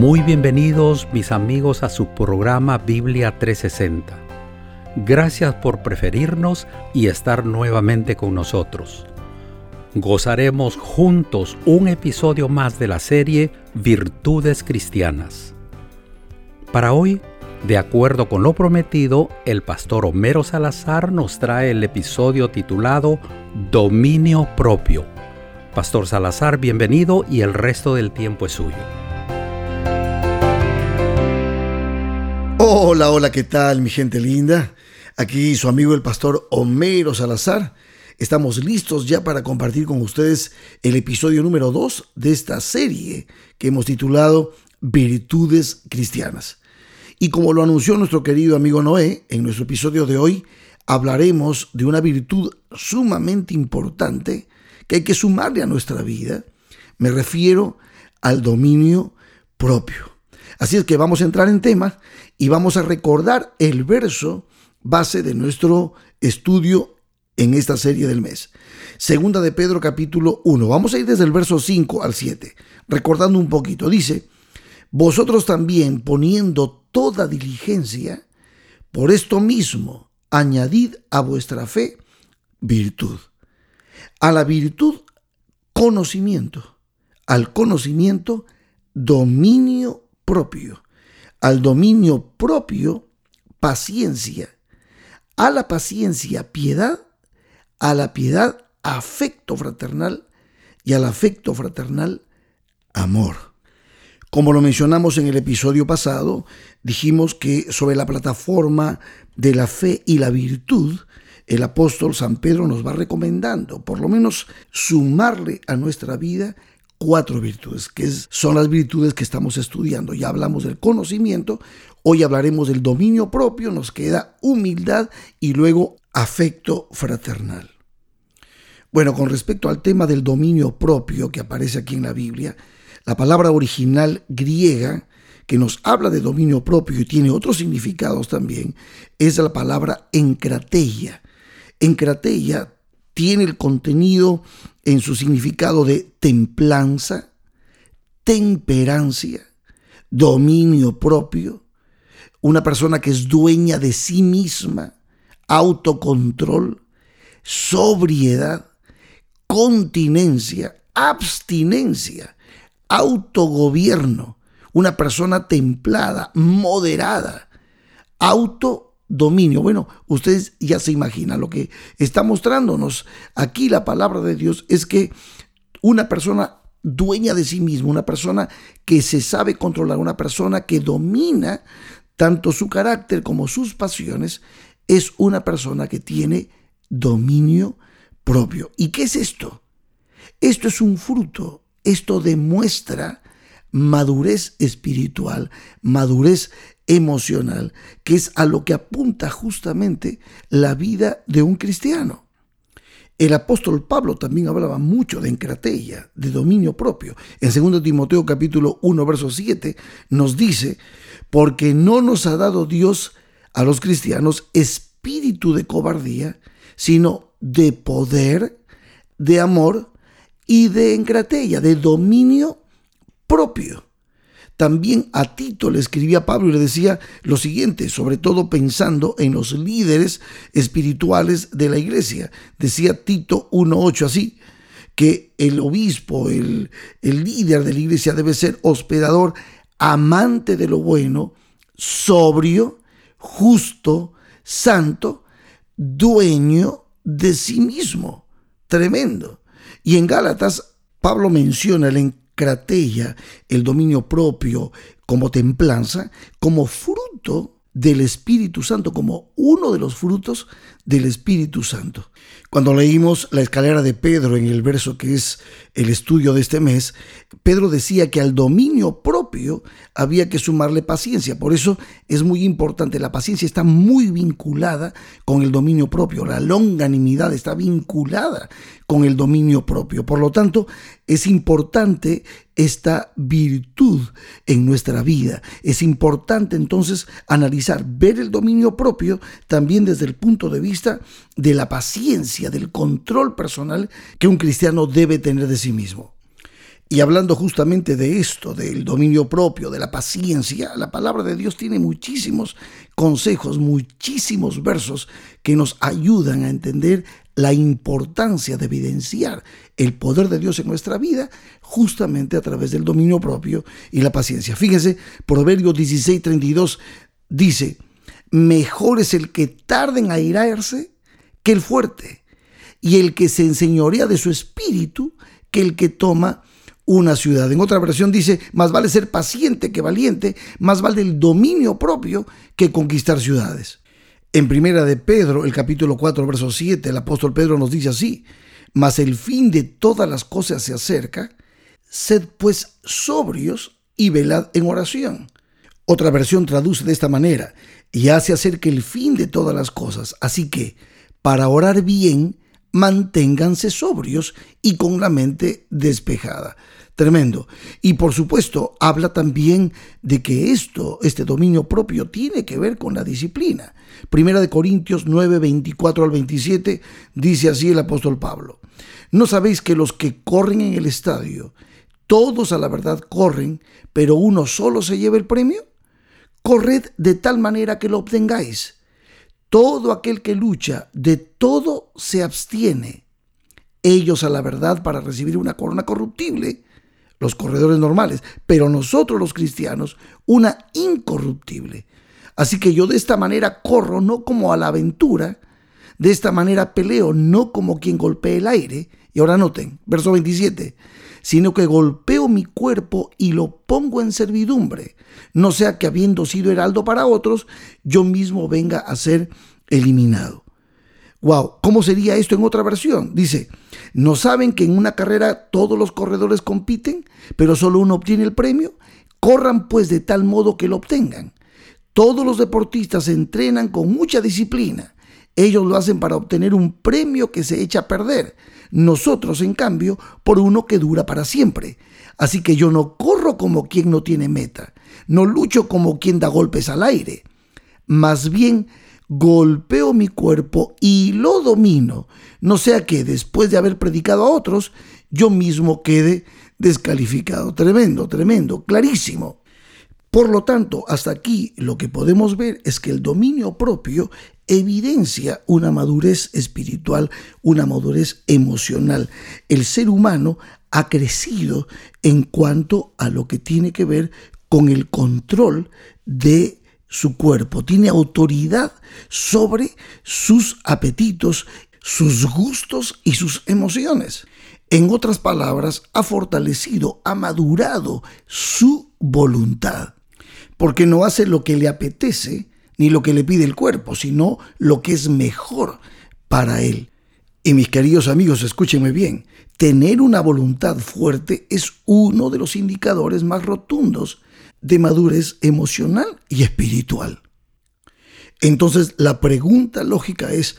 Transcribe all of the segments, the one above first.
Muy bienvenidos mis amigos a su programa Biblia 360. Gracias por preferirnos y estar nuevamente con nosotros. Gozaremos juntos un episodio más de la serie Virtudes Cristianas. Para hoy, de acuerdo con lo prometido, el pastor Homero Salazar nos trae el episodio titulado Dominio propio. Pastor Salazar, bienvenido y el resto del tiempo es suyo. Hola, hola, ¿qué tal mi gente linda? Aquí su amigo el pastor Homero Salazar. Estamos listos ya para compartir con ustedes el episodio número 2 de esta serie que hemos titulado Virtudes Cristianas. Y como lo anunció nuestro querido amigo Noé, en nuestro episodio de hoy hablaremos de una virtud sumamente importante que hay que sumarle a nuestra vida. Me refiero al dominio propio. Así es que vamos a entrar en tema y vamos a recordar el verso base de nuestro estudio en esta serie del mes. Segunda de Pedro capítulo 1. Vamos a ir desde el verso 5 al 7, recordando un poquito. Dice, vosotros también poniendo toda diligencia, por esto mismo añadid a vuestra fe virtud. A la virtud conocimiento, al conocimiento dominio al dominio propio paciencia, a la paciencia piedad, a la piedad afecto fraternal. Y al afecto fraternal amor. Como lo mencionamos en el episodio pasado, dijimos que sobre la plataforma de la fe y la virtud, el apóstol San Pedro nos va recomendando por lo menos sumarle a nuestra vida cuatro virtudes, que son las virtudes que estamos estudiando. Ya hablamos del conocimiento, hoy hablaremos del dominio propio, nos queda humildad y luego afecto fraternal. Bueno, con respecto al tema del dominio propio que aparece aquí en la Biblia, la palabra original griega que nos habla de dominio propio y tiene otros significados también, es la palabra encrateia. Encrateia tiene el contenido en su significado de templanza, temperancia, dominio propio, una persona que es dueña de sí misma, autocontrol, sobriedad, continencia, abstinencia, autogobierno, una persona templada, moderada, auto dominio. Bueno, ustedes ya se imaginan lo que está mostrándonos aquí la palabra de Dios es que una persona dueña de sí misma, una persona que se sabe controlar, una persona que domina tanto su carácter como sus pasiones, es una persona que tiene dominio propio. ¿Y qué es esto? Esto es un fruto, esto demuestra madurez espiritual, madurez emocional, que es a lo que apunta justamente la vida de un cristiano. El apóstol Pablo también hablaba mucho de encratella, de dominio propio. En 2 Timoteo capítulo 1 verso 7 nos dice, porque no nos ha dado Dios a los cristianos espíritu de cobardía, sino de poder, de amor y de encratella, de dominio propio. También a Tito le escribía Pablo y le decía lo siguiente, sobre todo pensando en los líderes espirituales de la iglesia. Decía Tito 1.8 así, que el obispo, el, el líder de la iglesia debe ser hospedador, amante de lo bueno, sobrio, justo, santo, dueño de sí mismo. Tremendo. Y en Gálatas, Pablo menciona el el dominio propio como templanza, como fruto del Espíritu Santo, como uno de los frutos del Espíritu Santo. Cuando leímos la escalera de Pedro en el verso que es el estudio de este mes, Pedro decía que al dominio propio había que sumarle paciencia. Por eso es muy importante, la paciencia está muy vinculada con el dominio propio, la longanimidad está vinculada con el dominio propio. Por lo tanto, es importante esta virtud en nuestra vida. Es importante entonces analizar, ver el dominio propio también desde el punto de vista de la paciencia, del control personal que un cristiano debe tener de sí mismo. Y hablando justamente de esto, del dominio propio, de la paciencia, la palabra de Dios tiene muchísimos consejos, muchísimos versos que nos ayudan a entender la importancia de evidenciar el poder de Dios en nuestra vida justamente a través del dominio propio y la paciencia. Fíjense, Proverbios 16, 32 dice, mejor es el que tarde en airarse que el fuerte, y el que se enseñorea de su espíritu que el que toma una ciudad. En otra versión dice, más vale ser paciente que valiente, más vale el dominio propio que conquistar ciudades. En primera de Pedro, el capítulo 4, verso 7, el apóstol Pedro nos dice así, mas el fin de todas las cosas se acerca, sed pues sobrios y velad en oración. Otra versión traduce de esta manera, ya se acerca el fin de todas las cosas, así que, para orar bien, manténganse sobrios y con la mente despejada. Tremendo. Y por supuesto, habla también de que esto, este dominio propio, tiene que ver con la disciplina. Primera de Corintios 9, 24 al 27, dice así el apóstol Pablo. ¿No sabéis que los que corren en el estadio, todos a la verdad corren, pero uno solo se lleva el premio? Corred de tal manera que lo obtengáis. Todo aquel que lucha, de todo se abstiene. Ellos a la verdad para recibir una corona corruptible, los corredores normales, pero nosotros los cristianos, una incorruptible. Así que yo de esta manera corro no como a la aventura, de esta manera peleo no como quien golpea el aire. Y ahora noten, verso 27, sino que golpeo mi cuerpo y lo pongo en servidumbre, no sea que habiendo sido heraldo para otros, yo mismo venga a ser eliminado. Wow, ¿cómo sería esto en otra versión? Dice, ¿no saben que en una carrera todos los corredores compiten, pero solo uno obtiene el premio? Corran pues de tal modo que lo obtengan. Todos los deportistas entrenan con mucha disciplina. Ellos lo hacen para obtener un premio que se echa a perder. Nosotros, en cambio, por uno que dura para siempre. Así que yo no corro como quien no tiene meta. No lucho como quien da golpes al aire. Más bien, golpeo mi cuerpo y lo domino, no sea que después de haber predicado a otros, yo mismo quede descalificado. Tremendo, tremendo, clarísimo. Por lo tanto, hasta aquí lo que podemos ver es que el dominio propio evidencia una madurez espiritual, una madurez emocional. El ser humano ha crecido en cuanto a lo que tiene que ver con el control de su cuerpo, tiene autoridad sobre sus apetitos, sus gustos y sus emociones. En otras palabras, ha fortalecido, ha madurado su voluntad, porque no hace lo que le apetece ni lo que le pide el cuerpo, sino lo que es mejor para él. Y mis queridos amigos, escúchenme bien, tener una voluntad fuerte es uno de los indicadores más rotundos de madurez emocional y espiritual. Entonces la pregunta lógica es,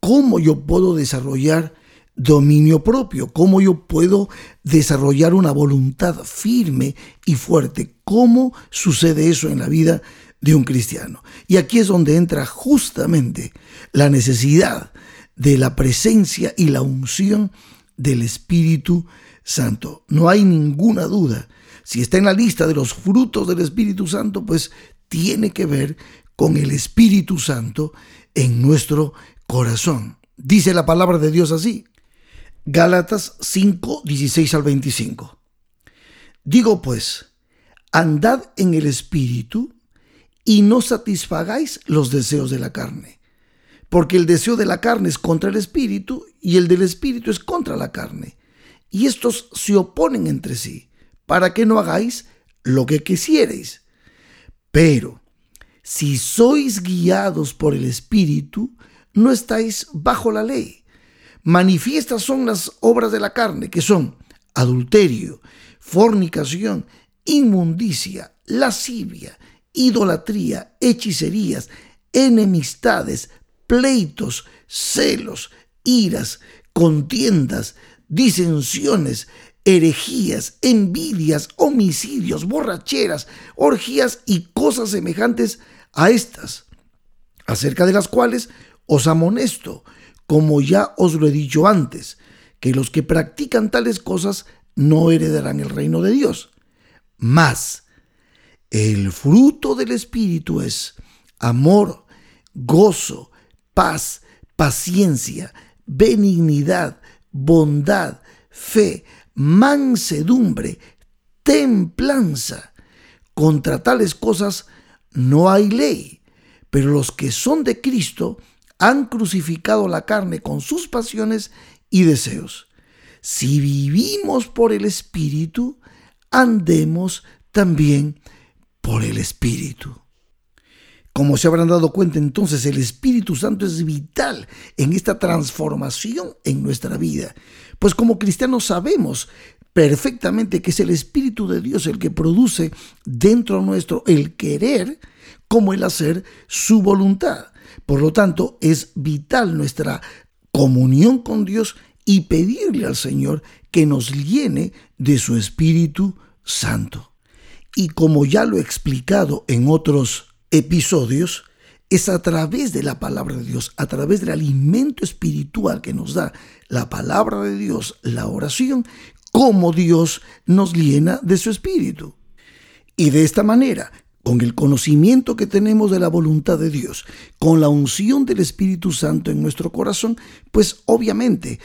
¿cómo yo puedo desarrollar dominio propio? ¿Cómo yo puedo desarrollar una voluntad firme y fuerte? ¿Cómo sucede eso en la vida de un cristiano? Y aquí es donde entra justamente la necesidad de la presencia y la unción del Espíritu Santo. No hay ninguna duda si está en la lista de los frutos del Espíritu Santo, pues tiene que ver con el Espíritu Santo en nuestro corazón. Dice la palabra de Dios así. Gálatas 5, 16 al 25. Digo pues, andad en el Espíritu y no satisfagáis los deseos de la carne. Porque el deseo de la carne es contra el Espíritu y el del Espíritu es contra la carne. Y estos se oponen entre sí para que no hagáis lo que quisierais. Pero si sois guiados por el Espíritu, no estáis bajo la ley. Manifiestas son las obras de la carne, que son adulterio, fornicación, inmundicia, lascivia, idolatría, hechicerías, enemistades, pleitos, celos, iras, contiendas, disensiones, herejías, envidias, homicidios, borracheras, orgías y cosas semejantes a estas, acerca de las cuales os amonesto, como ya os lo he dicho antes, que los que practican tales cosas no heredarán el reino de Dios. Más, el fruto del Espíritu es amor, gozo, paz, paciencia, benignidad, bondad, fe, mansedumbre, templanza. Contra tales cosas no hay ley, pero los que son de Cristo han crucificado la carne con sus pasiones y deseos. Si vivimos por el Espíritu, andemos también por el Espíritu. Como se habrán dado cuenta entonces, el Espíritu Santo es vital en esta transformación en nuestra vida. Pues como cristianos sabemos perfectamente que es el Espíritu de Dios el que produce dentro nuestro el querer como el hacer su voluntad. Por lo tanto, es vital nuestra comunión con Dios y pedirle al Señor que nos llene de su Espíritu Santo. Y como ya lo he explicado en otros episodios, es a través de la palabra de Dios, a través del alimento espiritual que nos da la palabra de Dios, la oración, como Dios nos llena de su espíritu. Y de esta manera, con el conocimiento que tenemos de la voluntad de Dios, con la unción del Espíritu Santo en nuestro corazón, pues obviamente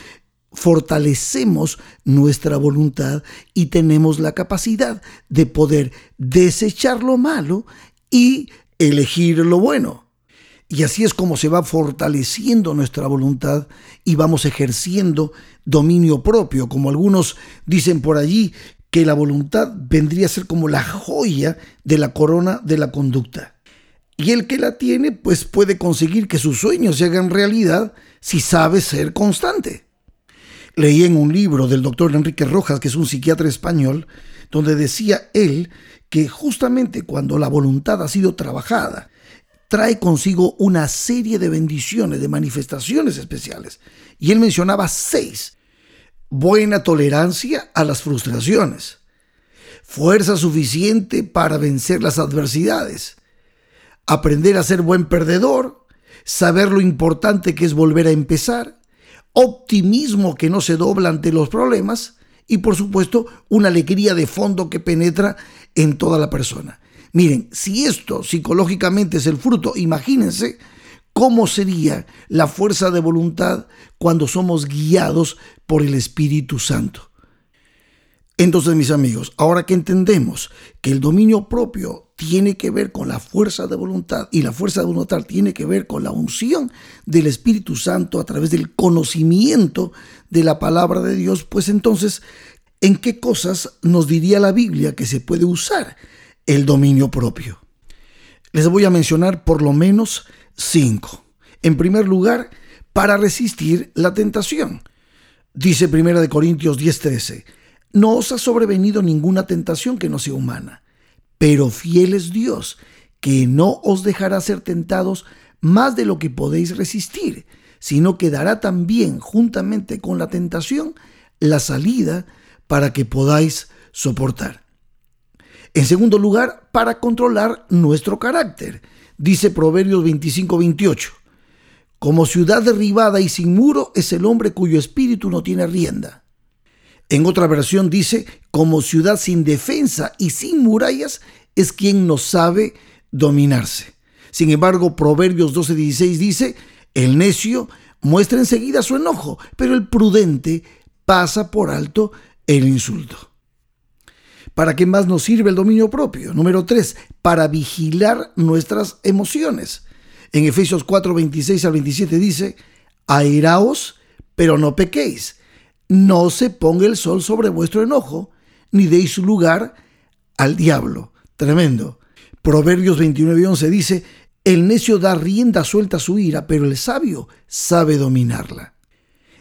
fortalecemos nuestra voluntad y tenemos la capacidad de poder desechar lo malo y elegir lo bueno. Y así es como se va fortaleciendo nuestra voluntad y vamos ejerciendo dominio propio, como algunos dicen por allí, que la voluntad vendría a ser como la joya de la corona de la conducta. Y el que la tiene, pues puede conseguir que sus sueños se hagan realidad si sabe ser constante. Leí en un libro del doctor Enrique Rojas, que es un psiquiatra español, donde decía él que justamente cuando la voluntad ha sido trabajada, trae consigo una serie de bendiciones, de manifestaciones especiales. Y él mencionaba seis. Buena tolerancia a las frustraciones. Fuerza suficiente para vencer las adversidades. Aprender a ser buen perdedor. Saber lo importante que es volver a empezar. Optimismo que no se dobla ante los problemas. Y por supuesto, una alegría de fondo que penetra en toda la persona. Miren, si esto psicológicamente es el fruto, imagínense cómo sería la fuerza de voluntad cuando somos guiados por el Espíritu Santo. Entonces, mis amigos, ahora que entendemos que el dominio propio tiene que ver con la fuerza de voluntad y la fuerza de voluntad tiene que ver con la unción del Espíritu Santo a través del conocimiento de la palabra de Dios, pues entonces, ¿en qué cosas nos diría la Biblia que se puede usar el dominio propio. Les voy a mencionar por lo menos cinco. En primer lugar, para resistir la tentación. Dice 1 Corintios 10:13, no os ha sobrevenido ninguna tentación que no sea humana, pero fiel es Dios, que no os dejará ser tentados más de lo que podéis resistir, sino que dará también, juntamente con la tentación, la salida para que podáis soportar. En segundo lugar, para controlar nuestro carácter. Dice Proverbios 25-28. Como ciudad derribada y sin muro es el hombre cuyo espíritu no tiene rienda. En otra versión dice, como ciudad sin defensa y sin murallas es quien no sabe dominarse. Sin embargo, Proverbios 12:16 dice, el necio muestra enseguida su enojo, pero el prudente pasa por alto el insulto. ¿Para qué más nos sirve el dominio propio? Número 3, para vigilar nuestras emociones. En Efesios 4, 26 al 27 dice, airaos, pero no pequéis. No se ponga el sol sobre vuestro enojo, ni deis lugar al diablo. Tremendo. Proverbios 29 y 11 dice, el necio da rienda suelta a su ira, pero el sabio sabe dominarla.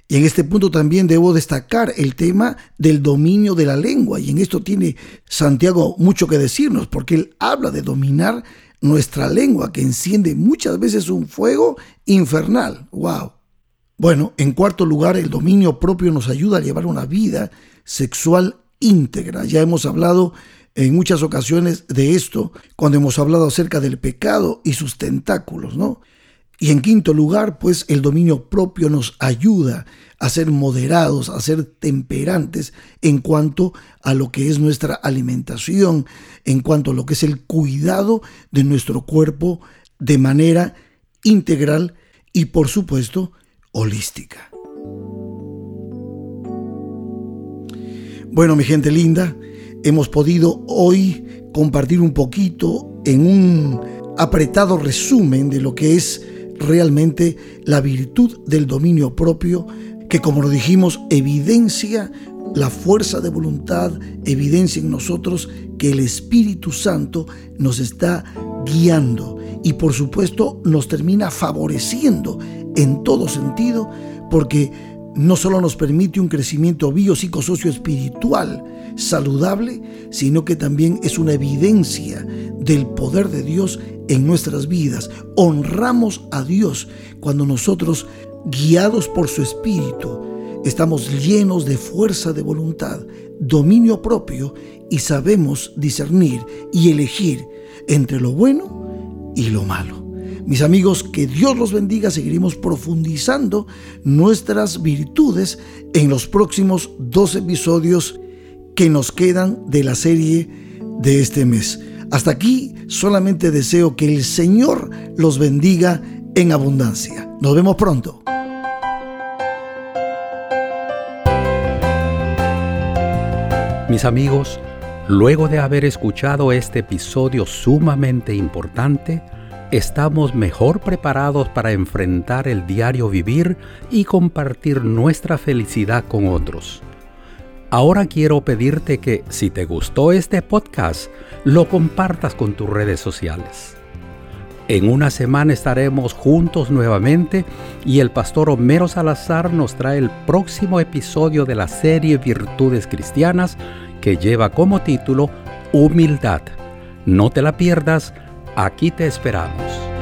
Y en este punto también debo destacar el tema del dominio de la lengua. Y en esto tiene Santiago mucho que decirnos, porque él habla de dominar nuestra lengua, que enciende muchas veces un fuego infernal. ¡Wow! Bueno, en cuarto lugar, el dominio propio nos ayuda a llevar una vida sexual íntegra. Ya hemos hablado en muchas ocasiones de esto, cuando hemos hablado acerca del pecado y sus tentáculos, ¿no? Y en quinto lugar, pues el dominio propio nos ayuda a ser moderados, a ser temperantes en cuanto a lo que es nuestra alimentación, en cuanto a lo que es el cuidado de nuestro cuerpo de manera integral y por supuesto holística. Bueno, mi gente linda, hemos podido hoy compartir un poquito en un apretado resumen de lo que es realmente la virtud del dominio propio, que como lo dijimos, evidencia la fuerza de voluntad, evidencia en nosotros que el Espíritu Santo nos está guiando y por supuesto nos termina favoreciendo en todo sentido porque no solo nos permite un crecimiento biopsicosocio espiritual saludable, sino que también es una evidencia del poder de Dios en nuestras vidas. Honramos a Dios cuando nosotros, guiados por su Espíritu, estamos llenos de fuerza de voluntad, dominio propio y sabemos discernir y elegir entre lo bueno y lo malo. Mis amigos, que Dios los bendiga. Seguiremos profundizando nuestras virtudes en los próximos dos episodios que nos quedan de la serie de este mes. Hasta aquí solamente deseo que el Señor los bendiga en abundancia. Nos vemos pronto. Mis amigos, luego de haber escuchado este episodio sumamente importante, estamos mejor preparados para enfrentar el diario vivir y compartir nuestra felicidad con otros. Ahora quiero pedirte que si te gustó este podcast, lo compartas con tus redes sociales. En una semana estaremos juntos nuevamente y el pastor Homero Salazar nos trae el próximo episodio de la serie Virtudes Cristianas que lleva como título Humildad. No te la pierdas, aquí te esperamos.